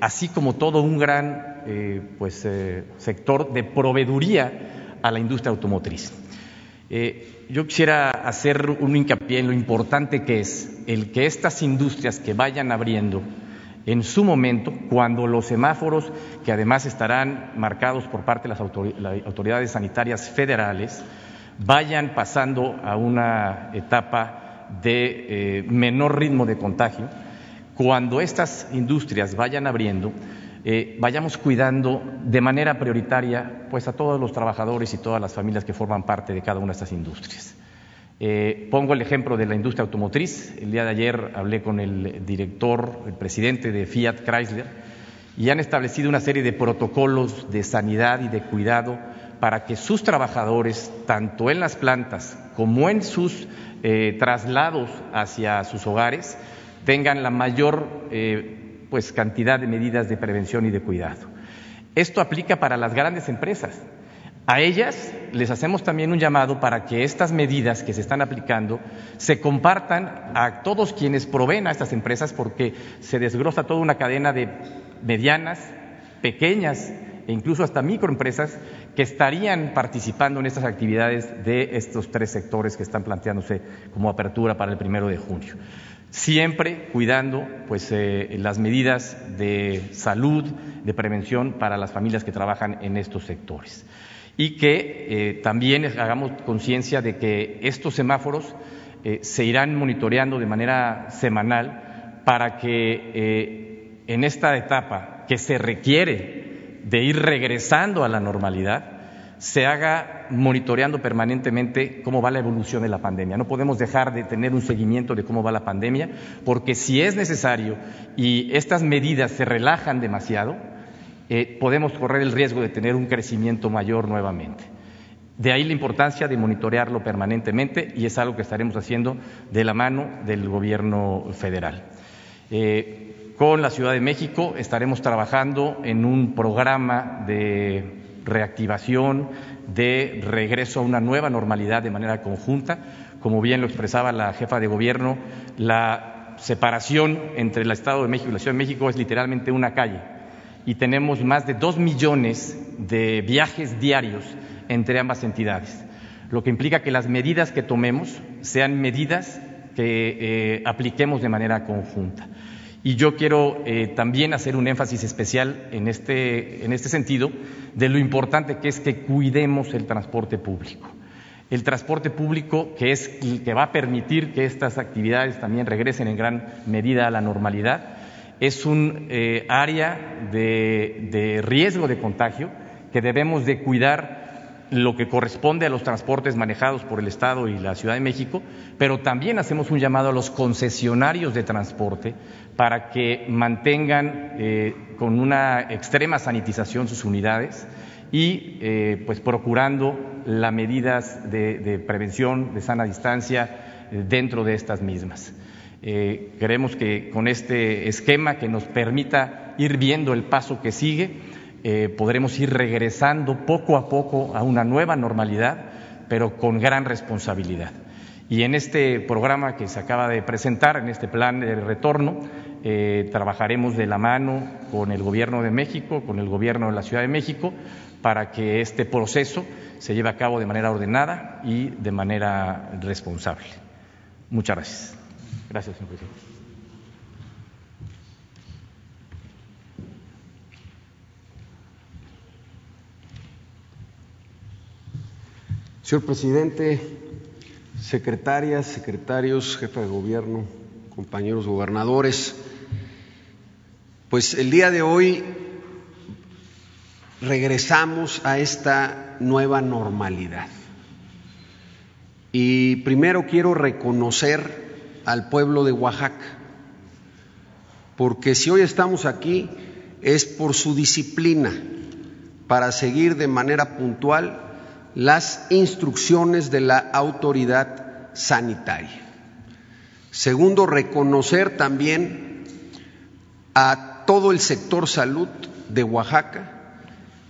así como todo un gran pues, sector de proveeduría a la industria automotriz. yo quisiera hacer un hincapié en lo importante que es el que estas industrias que vayan abriendo en su momento, cuando los semáforos, que además estarán marcados por parte de las autoridades sanitarias federales, vayan pasando a una etapa de eh, menor ritmo de contagio, cuando estas industrias vayan abriendo, eh, vayamos cuidando de manera prioritaria pues, a todos los trabajadores y todas las familias que forman parte de cada una de estas industrias. Eh, pongo el ejemplo de la industria automotriz. El día de ayer hablé con el director, el presidente de Fiat Chrysler, y han establecido una serie de protocolos de sanidad y de cuidado para que sus trabajadores, tanto en las plantas como en sus eh, traslados hacia sus hogares, tengan la mayor pues, cantidad de medidas de prevención y de cuidado. Esto aplica para las grandes empresas. A ellas les hacemos también un llamado para que estas medidas que se están aplicando se compartan a todos quienes proveen a estas empresas porque se desgrosa toda una cadena de medianas, pequeñas e incluso hasta microempresas que estarían participando en estas actividades de estos tres sectores que están planteándose como apertura para el primero de junio. Siempre cuidando pues, eh, las medidas de salud, de prevención para las familias que trabajan en estos sectores. Y que eh, también hagamos conciencia de que estos semáforos eh, se irán monitoreando de manera semanal para que en esta etapa que se requiere de ir regresando a la normalidad, se haga monitoreando permanentemente cómo va la evolución de la pandemia. No podemos dejar de tener un seguimiento de cómo va la pandemia, porque si es necesario y estas medidas se relajan demasiado, eh, podemos correr el riesgo de tener un crecimiento mayor nuevamente. De ahí la importancia de monitorearlo permanentemente y es algo que estaremos haciendo de la mano del Gobierno federal. Eh, con la Ciudad de México estaremos trabajando en un programa de reactivación, de regreso a una nueva normalidad de manera conjunta. Como bien lo expresaba la jefa de gobierno, la separación entre el Estado de México y la Ciudad de México es literalmente una calle y tenemos más de dos millones de viajes diarios entre ambas entidades, lo que implica que las medidas que tomemos sean medidas que eh, apliquemos de manera conjunta. Y yo quiero eh, también hacer un énfasis especial en este, en este sentido de lo importante que es que cuidemos el transporte público. El transporte público, que es el que va a permitir que estas actividades también regresen en gran medida a la normalidad, es un eh, área de, riesgo de contagio que debemos de cuidar lo que corresponde a los transportes manejados por el Estado y la Ciudad de México, pero también hacemos un llamado a los concesionarios de transporte para que mantengan eh, con una extrema sanitización sus unidades y eh, pues procurando las medidas de prevención, de sana distancia dentro de estas mismas. Eh, queremos que con este esquema que nos permita ir viendo el paso que sigue, eh, podremos ir regresando poco a poco a una nueva normalidad, pero con gran responsabilidad. Y en este programa que se acaba de presentar, en este plan de retorno, eh, trabajaremos de la mano con el Gobierno de México, con el Gobierno de la Ciudad de México, para que este proceso se lleve a cabo de manera ordenada y de manera responsable. Muchas gracias. Gracias, señor presidente. Señor presidente, secretarias, secretarios, jefe de gobierno, compañeros gobernadores, pues el día de hoy regresamos a esta nueva normalidad. Y primero quiero reconocer al pueblo de Oaxaca, porque si hoy estamos aquí es por su disciplina para seguir de manera puntual las instrucciones de la autoridad sanitaria. Segundo, reconocer también a todo el sector salud de Oaxaca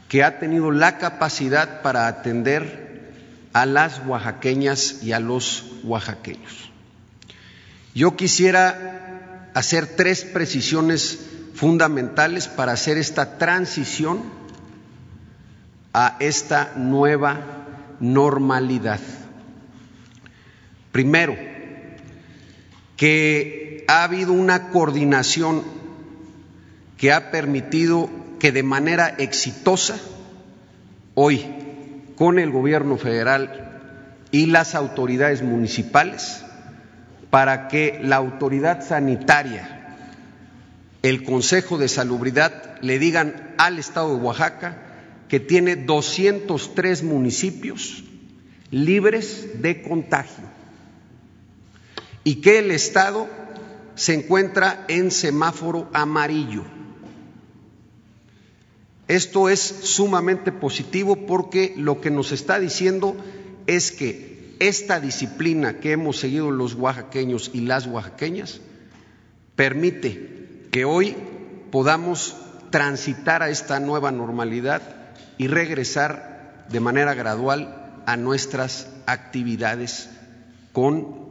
que ha tenido la capacidad para atender a las oaxaqueñas y a los oaxaqueños. Yo quisiera hacer tres precisiones fundamentales para hacer esta transición a esta nueva normalidad. Primero, que ha habido una coordinación que ha permitido que de manera exitosa hoy con el gobierno federal y las autoridades municipales para que la autoridad sanitaria el Consejo de Salubridad le digan al Estado de Oaxaca que tiene 203 municipios libres de contagio y que el Estado se encuentra en semáforo amarillo. Esto es sumamente positivo porque lo que nos está diciendo es que esta disciplina que hemos seguido los oaxaqueños y las oaxaqueñas permite que hoy podamos transitar a esta nueva normalidad y regresar de manera gradual a nuestras actividades con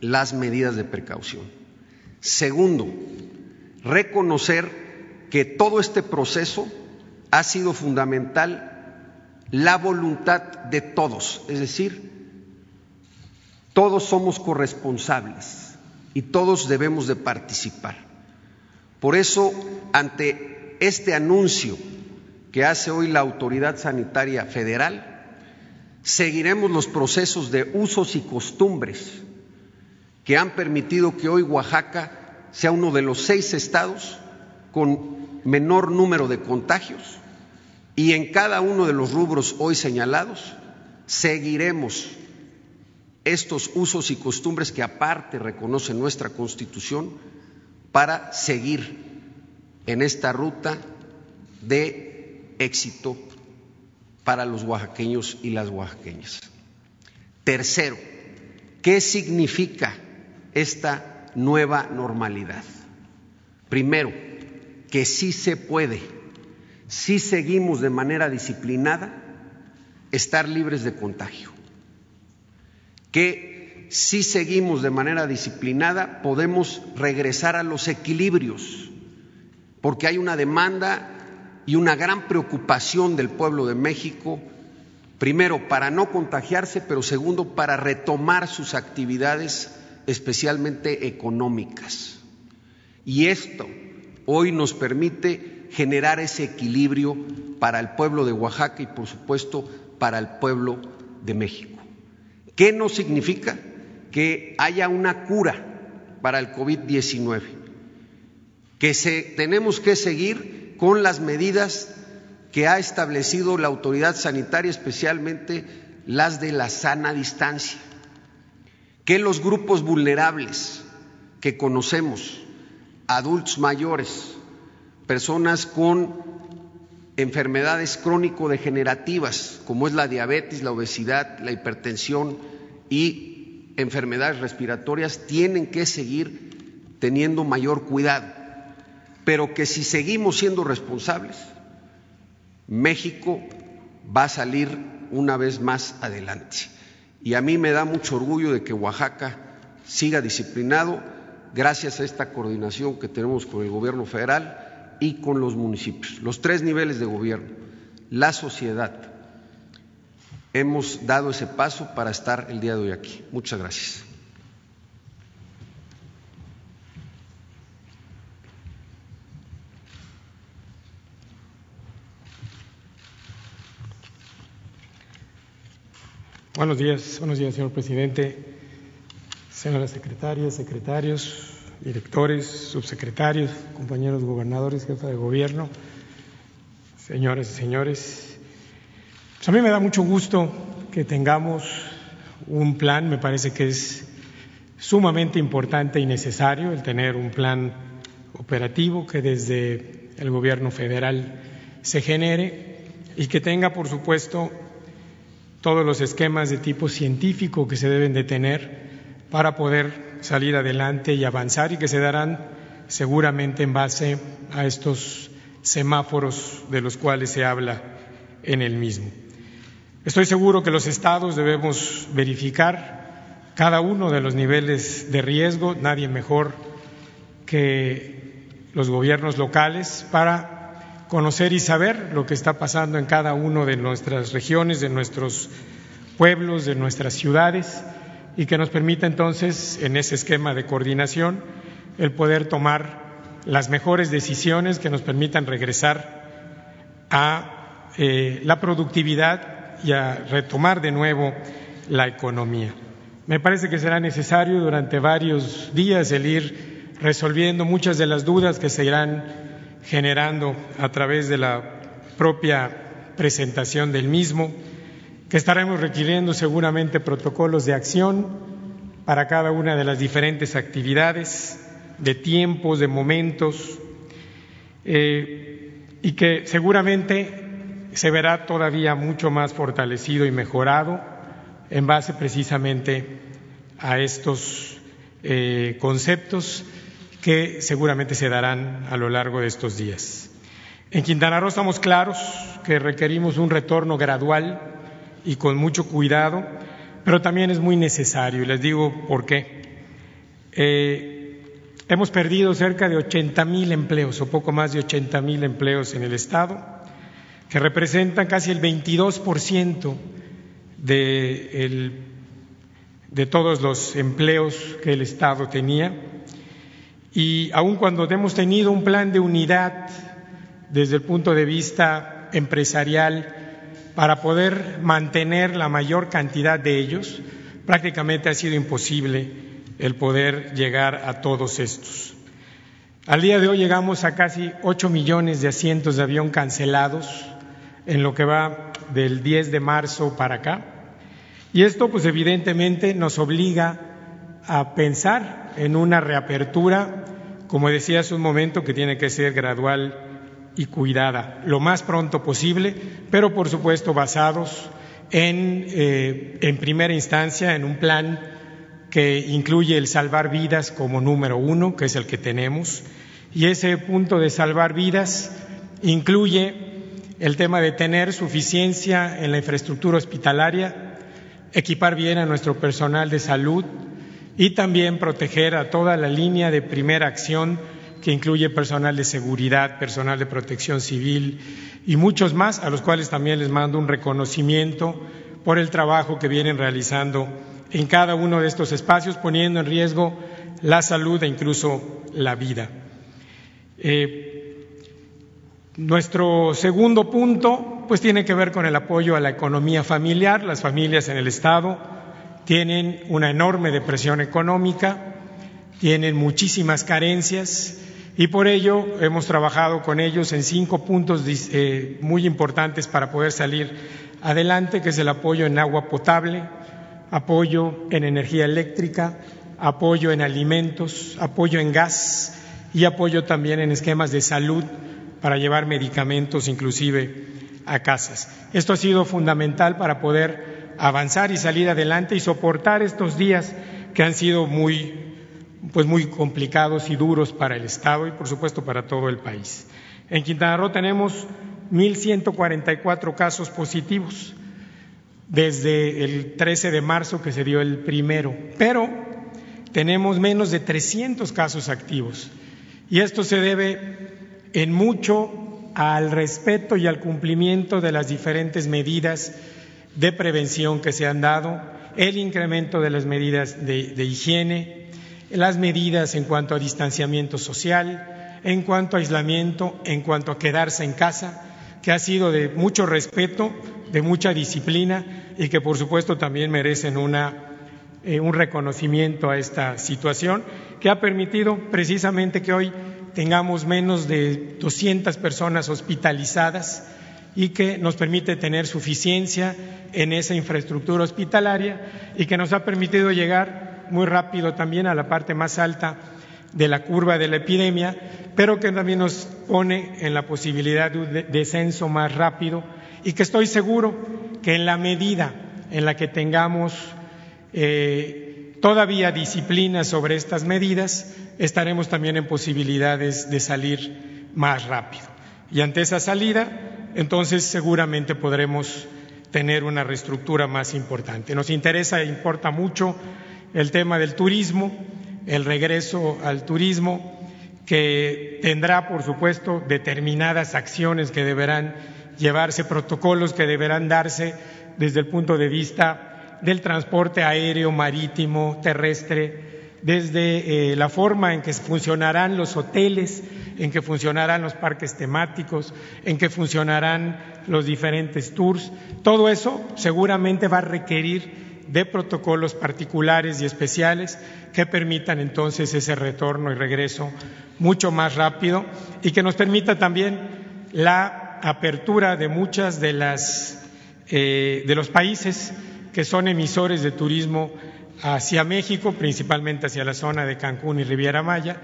las medidas de precaución. Segundo, reconocer que todo este proceso ha sido fundamental la voluntad de todos, es decir, todos somos corresponsables y todos debemos de participar. Por eso, ante este anuncio que hace hoy la Autoridad Sanitaria Federal, seguiremos los procesos de usos y costumbres que han permitido que hoy Oaxaca sea uno de los seis estados con menor número de contagios y en cada uno de los rubros hoy señalados seguiremos estos usos y costumbres que aparte reconoce nuestra Constitución para seguir en esta ruta de éxito para los oaxaqueños y las oaxaqueñas. Tercero, ¿qué significa esta nueva normalidad? Primero, que sí se puede, si seguimos de manera disciplinada, estar libres de contagio. Que si seguimos de manera disciplinada, podemos regresar a los equilibrios, porque hay una demanda y una gran preocupación del pueblo de México, primero para no contagiarse, pero segundo para retomar sus actividades, especialmente económicas. Y esto hoy nos permite generar ese equilibrio para el pueblo de Oaxaca y, por supuesto, para el pueblo de México. ¿Qué nos significa? que haya una cura para el COVID-19, que se, tenemos que seguir con las medidas que ha establecido la autoridad sanitaria, especialmente las de la sana distancia, que los grupos vulnerables que conocemos, adultos mayores, personas con enfermedades crónico-degenerativas, como es la diabetes, la obesidad, la hipertensión y enfermedades respiratorias tienen que seguir teniendo mayor cuidado, pero que si seguimos siendo responsables, México va a salir una vez más adelante. Y a mí me da mucho orgullo de que Oaxaca siga disciplinado gracias a esta coordinación que tenemos con el gobierno federal y con los municipios, los tres niveles de gobierno, la sociedad, hemos dado ese paso para estar el día de hoy aquí. Muchas gracias. Buenos días, buenos días, señor presidente, señoras secretarias, secretarios, directores, subsecretarios, compañeros gobernadores, jefa de gobierno, señoras y señores. Pues a mí me da mucho gusto que tengamos un plan, me parece que es sumamente importante y necesario el tener un plan operativo que desde el gobierno federal se genere y que tenga, por supuesto, todos los esquemas de tipo científico que se deben de tener para poder salir adelante y avanzar y que se darán seguramente en base a estos semáforos de los cuales se habla en el mismo. Estoy seguro que los estados debemos verificar cada uno de los niveles de riesgo, nadie mejor que los gobiernos locales para conocer y saber lo que está pasando en cada una de nuestras regiones, de nuestros pueblos, de nuestras ciudades y que nos permita entonces, en ese esquema de coordinación, el poder tomar las mejores decisiones que nos permitan regresar a eh, la productividad y a retomar de nuevo la economía. Me parece que será necesario durante varios días el ir resolviendo muchas de las dudas que se irán generando a través de la propia presentación del mismo, que estaremos requiriendo seguramente protocolos de acción para cada una de las diferentes actividades, de tiempos, de momentos, eh, y que seguramente se verá todavía mucho más fortalecido y mejorado en base precisamente a estos eh, conceptos que seguramente se darán a lo largo de estos días. En Quintana Roo estamos claros que requerimos un retorno gradual y con mucho cuidado, pero también es muy necesario, y les digo por qué. Eh, hemos perdido cerca de 80 mil empleos, o poco más de 80 mil empleos en el Estado, que representan casi el 22% de, de todos los empleos que el Estado tenía y aun cuando hemos tenido un plan de unidad desde el punto de vista empresarial para poder mantener la mayor cantidad de ellos, prácticamente ha sido imposible el poder llegar a todos estos. Al día de hoy llegamos a casi 8 millones de asientos de avión cancelados en lo que va del 10 de marzo para acá. Y esto pues evidentemente nos obliga a pensar en una reapertura, como decía hace un momento, que tiene que ser gradual y cuidada, lo más pronto posible, pero por supuesto basados en, eh, en primera instancia en un plan que incluye el salvar vidas como número uno, que es el que tenemos, y ese punto de salvar vidas incluye el tema de tener suficiencia en la infraestructura hospitalaria, equipar bien a nuestro personal de salud, y también proteger a toda la línea de primera acción que incluye personal de seguridad, personal de protección civil y muchos más, a los cuales también les mando un reconocimiento por el trabajo que vienen realizando en cada uno de estos espacios, poniendo en riesgo la salud e incluso la vida. Eh, nuestro segundo punto, pues tiene que ver con el apoyo a la economía familiar, las familias en el Estado tienen una enorme depresión económica, tienen muchísimas carencias y por ello hemos trabajado con ellos en cinco puntos eh, muy importantes para poder salir adelante, que es el apoyo en agua potable, apoyo en energía eléctrica, apoyo en alimentos, apoyo en gas y apoyo también en esquemas de salud para llevar medicamentos inclusive a casas. Esto ha sido fundamental para poder avanzar y salir adelante y soportar estos días que han sido muy, pues muy complicados y duros para el Estado y, por supuesto, para todo el país. En Quintana Roo tenemos 1.144 casos positivos desde el 13 de marzo que se dio el primero, pero tenemos menos de 300 casos activos. Y esto se debe en mucho al respeto y al cumplimiento de las diferentes medidas de prevención que se han dado, el incremento de las medidas de, higiene, las medidas en cuanto a distanciamiento social, en cuanto a aislamiento, en cuanto a quedarse en casa, que ha sido de mucho respeto de mucha disciplina y que por supuesto también merecen una, eh, un reconocimiento a esta situación que ha permitido precisamente que hoy tengamos menos de 200 personas hospitalizadas y que nos permite tener suficiencia en esa infraestructura hospitalaria y que nos ha permitido llegar muy rápido también a la parte más alta de la curva de la epidemia, pero que también nos pone en la posibilidad de un descenso más rápido y que estoy seguro que en la medida en la que tengamos eh, todavía disciplina sobre estas medidas, estaremos también en posibilidades de salir más rápido. Y ante esa salida, entonces seguramente podremos tener una reestructura más importante. Nos interesa e importa mucho el tema del turismo, el regreso al turismo, que tendrá, por supuesto, determinadas acciones que deberán llevarse, protocolos que deberán darse desde el punto de vista del transporte aéreo, marítimo, terrestre, desde eh, la forma en que funcionarán los hoteles, en que funcionarán los parques temáticos, en que funcionarán los diferentes tours. Todo eso seguramente va a requerir de protocolos particulares y especiales que permitan entonces ese retorno y regreso mucho más rápido y que nos permita también la apertura de muchas de las eh, de los países que son emisores de turismo hacia México, principalmente hacia la zona de Cancún y Riviera Maya,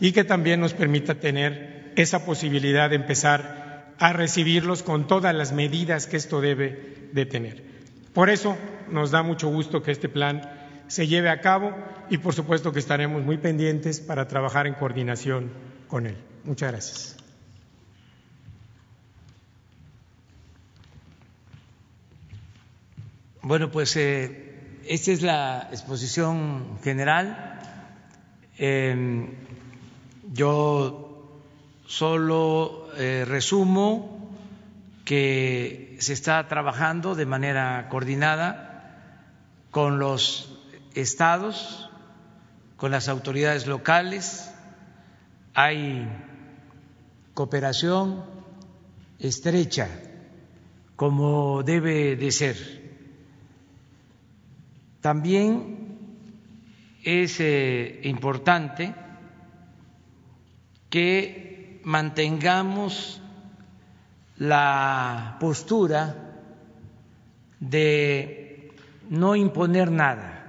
y que también nos permita tener esa posibilidad de empezar a recibirlos con todas las medidas que esto debe de tener. Por eso nos da mucho gusto que este plan se lleve a cabo y por supuesto que estaremos muy pendientes para trabajar en coordinación con él. Muchas gracias. Bueno, pues eh, esta es la exposición general. Em, yo solo eh, resumo que se está trabajando de manera coordinada con los estados, con las autoridades locales, hay cooperación estrecha como debe de ser. También es eh, importante que mantengamos la postura de no imponer nada,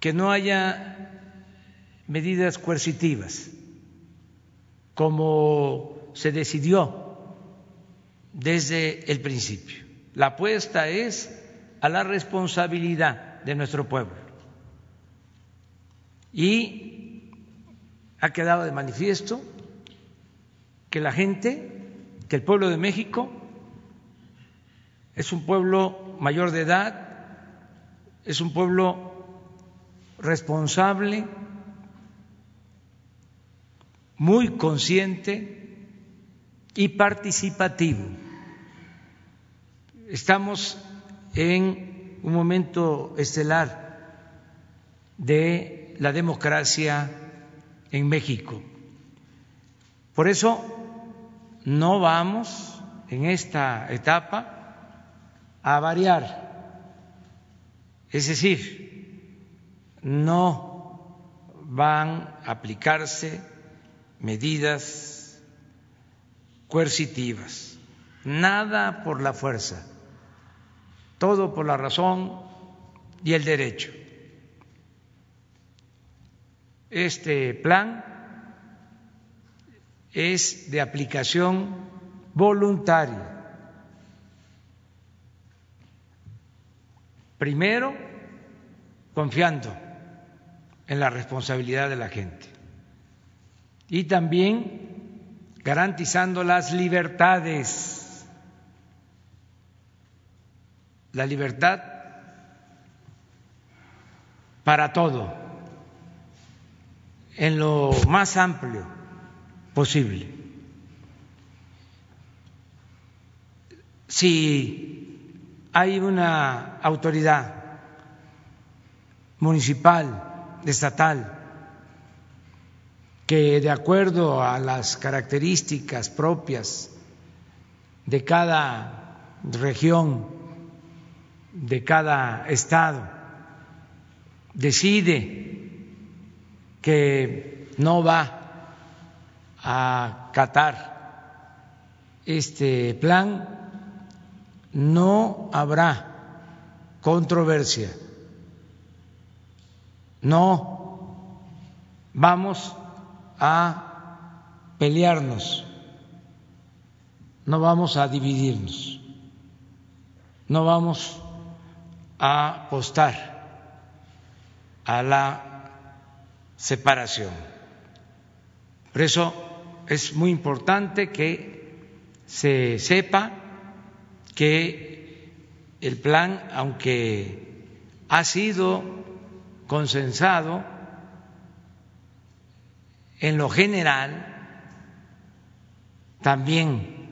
que no haya medidas coercitivas, como se decidió desde el principio. La apuesta es a la responsabilidad de nuestro pueblo. Y ha quedado de manifiesto que la gente, que el pueblo de México es un pueblo mayor de edad, es un pueblo responsable, muy consciente y participativo. Estamos en un momento estelar de la democracia en México. Por eso no vamos en esta etapa a variar, es decir, no van a aplicarse medidas coercitivas, nada por la fuerza, todo por la razón y el derecho. Este plan es de aplicación voluntaria. Primero, confiando en la responsabilidad de la gente y también garantizando las libertades, la libertad para todo, en lo más amplio posible. Si hay una autoridad municipal, estatal, que de acuerdo a las características propias de cada región, de cada estado, decide que no va a acatar este plan, no habrá controversia. No vamos a pelearnos, no vamos a dividirnos, no vamos a apostar a la separación. Por eso es muy importante que se sepa que el plan, aunque ha sido consensado, en lo general también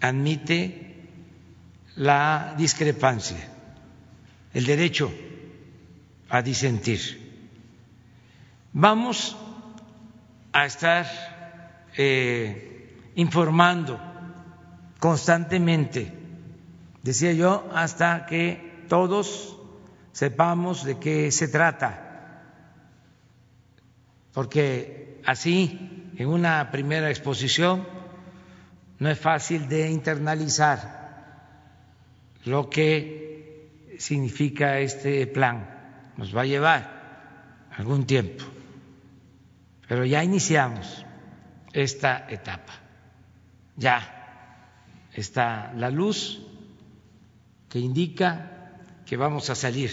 admite la discrepancia, el derecho a disentir. Vamos a estar eh, informando constantemente, decía yo, hasta que todos sepamos de qué se trata, porque así, en una primera exposición, no es fácil de internalizar lo que significa este plan. Nos va a llevar algún tiempo, pero ya iniciamos esta etapa. Ya está la luz que indica que vamos a salir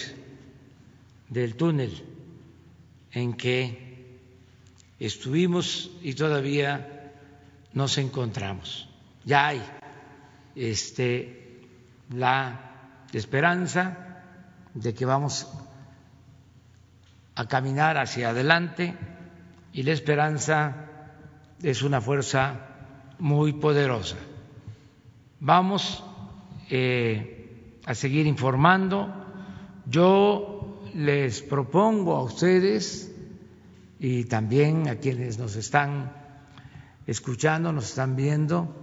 del túnel en que estuvimos y todavía nos encontramos. Ya hay este, la esperanza de que vamos a caminar hacia adelante y la esperanza es una fuerza muy poderosa. Vamos eh, a seguir informando. Yo les propongo a ustedes y también a quienes nos están escuchando, nos están viendo,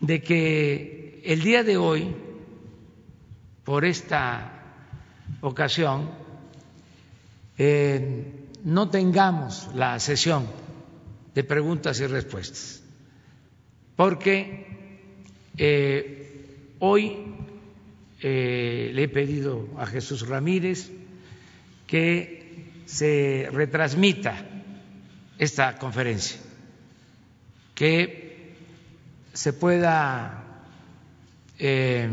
de que el día de hoy, por esta ocasión, eh, no tengamos la sesión de preguntas y respuestas, porque eh, hoy eh, le he pedido a Jesús Ramírez que se retransmita esta conferencia, que se pueda eh,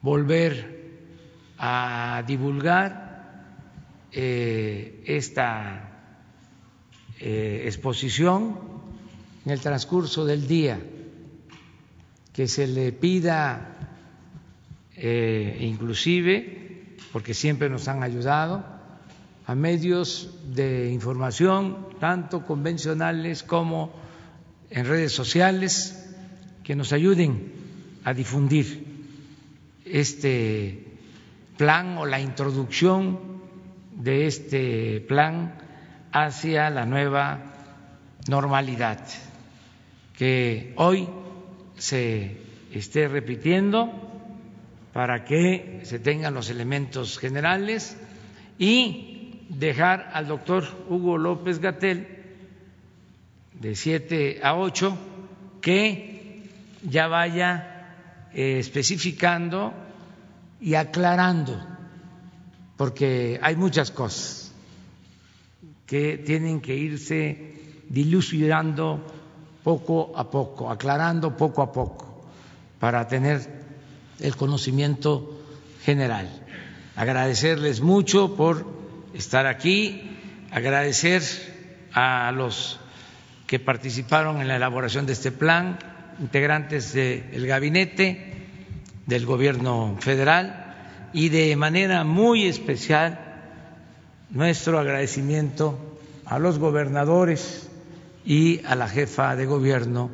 volver a divulgar esta eh, exposición en el transcurso del día, que se le pida eh, inclusive, porque siempre nos han ayudado, a medios de información, tanto convencionales como en redes sociales, que nos ayuden a difundir este plan o la introducción de este plan hacia la nueva normalidad, que hoy se esté repitiendo para que se tengan los elementos generales y dejar al doctor Hugo López Gatel de 7 a 8 que ya vaya eh, especificando y aclarando, porque hay muchas cosas que tienen que irse dilucidando poco a poco, aclarando poco a poco, para tener el conocimiento general. Agradecerles mucho por estar aquí, agradecer a los que participaron en la elaboración de este plan, integrantes del gabinete del gobierno federal y de manera muy especial nuestro agradecimiento a los gobernadores y a la jefa de gobierno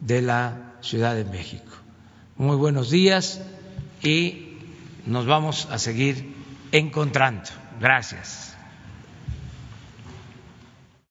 de la Ciudad de México. Muy buenos días y nos vamos a seguir encontrando. Gracias.